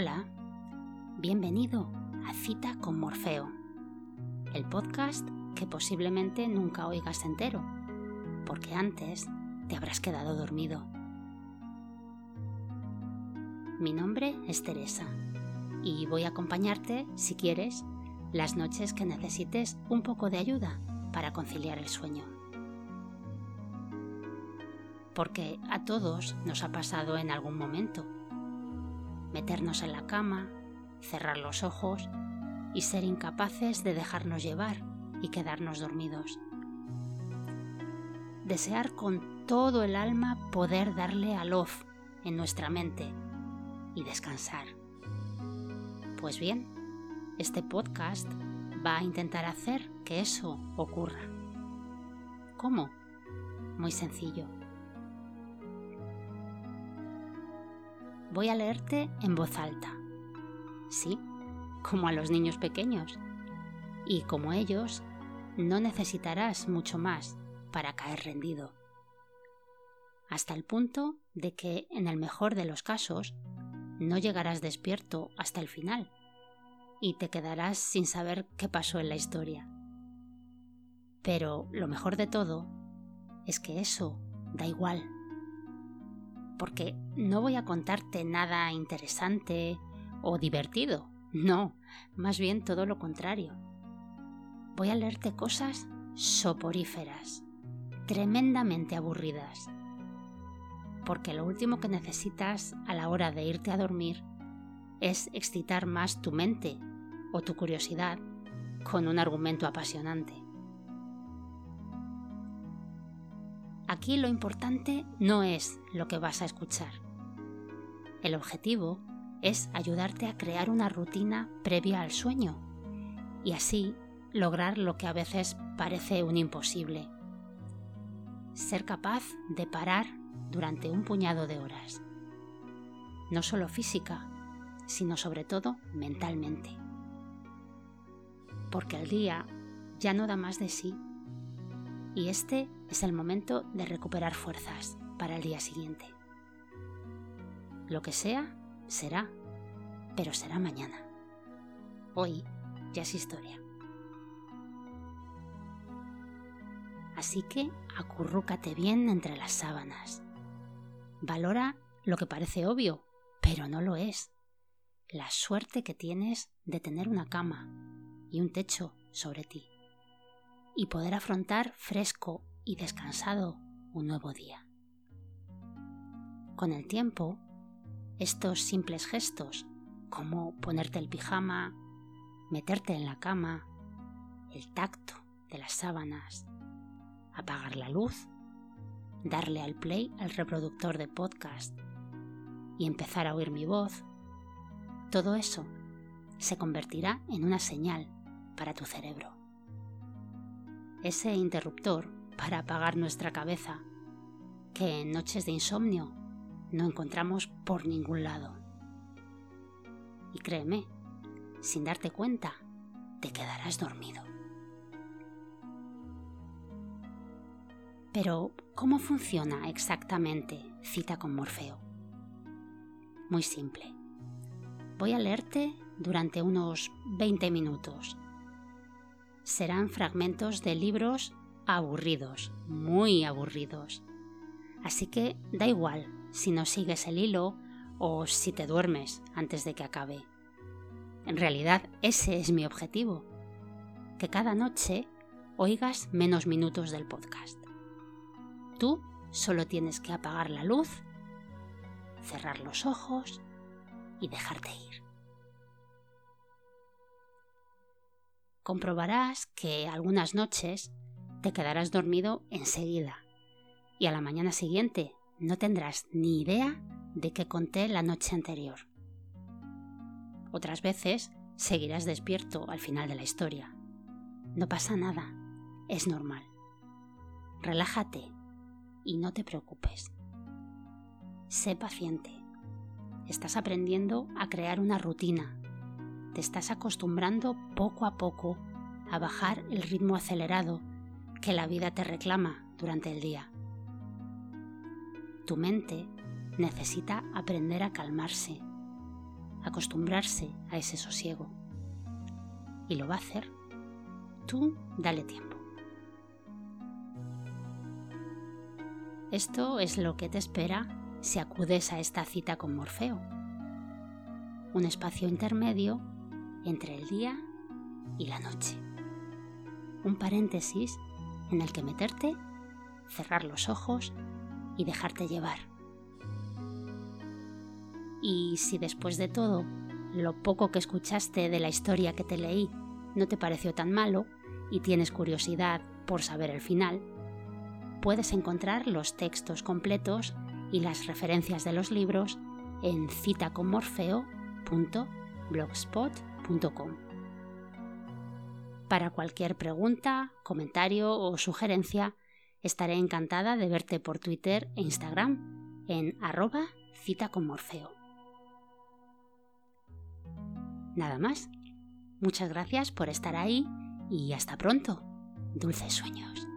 Hola, bienvenido a Cita con Morfeo, el podcast que posiblemente nunca oigas entero, porque antes te habrás quedado dormido. Mi nombre es Teresa y voy a acompañarte, si quieres, las noches que necesites un poco de ayuda para conciliar el sueño. Porque a todos nos ha pasado en algún momento meternos en la cama, cerrar los ojos y ser incapaces de dejarnos llevar y quedarnos dormidos. Desear con todo el alma poder darle al off en nuestra mente y descansar. Pues bien, este podcast va a intentar hacer que eso ocurra. ¿Cómo? Muy sencillo. Voy a leerte en voz alta. Sí, como a los niños pequeños. Y como ellos, no necesitarás mucho más para caer rendido. Hasta el punto de que, en el mejor de los casos, no llegarás despierto hasta el final y te quedarás sin saber qué pasó en la historia. Pero lo mejor de todo es que eso da igual. Porque no voy a contarte nada interesante o divertido. No, más bien todo lo contrario. Voy a leerte cosas soporíferas, tremendamente aburridas. Porque lo último que necesitas a la hora de irte a dormir es excitar más tu mente o tu curiosidad con un argumento apasionante. Aquí lo importante no es lo que vas a escuchar. El objetivo es ayudarte a crear una rutina previa al sueño y así lograr lo que a veces parece un imposible. Ser capaz de parar durante un puñado de horas. No solo física, sino sobre todo mentalmente. Porque el día ya no da más de sí y este es el momento de recuperar fuerzas para el día siguiente. Lo que sea, será, pero será mañana. Hoy ya es historia. Así que acurrúcate bien entre las sábanas. Valora lo que parece obvio, pero no lo es la suerte que tienes de tener una cama y un techo sobre ti y poder afrontar fresco y descansado un nuevo día. Con el tiempo, estos simples gestos, como ponerte el pijama, meterte en la cama, el tacto de las sábanas, apagar la luz, darle al play al reproductor de podcast y empezar a oír mi voz, todo eso se convertirá en una señal para tu cerebro. Ese interruptor para apagar nuestra cabeza, que en noches de insomnio no encontramos por ningún lado. Y créeme, sin darte cuenta, te quedarás dormido. Pero, ¿cómo funciona exactamente Cita con Morfeo? Muy simple Voy a leerte durante unos 20 minutos. Serán fragmentos de libros aburridos, muy aburridos. Así que da igual si no sigues el hilo o si te duermes antes de que acabe. En realidad ese es mi objetivo, que cada noche oigas menos minutos del podcast. Tú solo tienes que apagar la luz, cerrar los ojos y dejarte ir. Comprobarás que algunas noches te quedarás dormido enseguida y a la mañana siguiente no tendrás ni idea de qué conté la noche anterior. Otras veces seguirás despierto al final de la historia. No pasa nada, es normal. Relájate y no te preocupes. Sé paciente estás aprendiendo a crear una rutina. Te estás acostumbrando poco a poco a bajar el ritmo acelerado que la vida te reclama durante el día. Tu mente necesita aprender a calmarse, acostumbrarse a ese sosiego. Y lo va a hacer. Tú dale tiempo. Esto es lo que te espera si acudes a esta cita con Morfeo. Un espacio intermedio entre el día y la noche. Un paréntesis en el que meterte, cerrar los ojos y dejarte llevar. Y si después de todo, lo poco que escuchaste de la historia que te leí no te pareció tan malo y tienes curiosidad por saber el final, puedes encontrar los textos completos y las referencias de los libros en citaconmorfeo.blogspot.com. Para cualquier pregunta, comentario o sugerencia, estaré encantada de verte por Twitter e Instagram en arroba citaconmorfeo. Nada más. Muchas gracias por estar ahí y hasta pronto. Dulces sueños.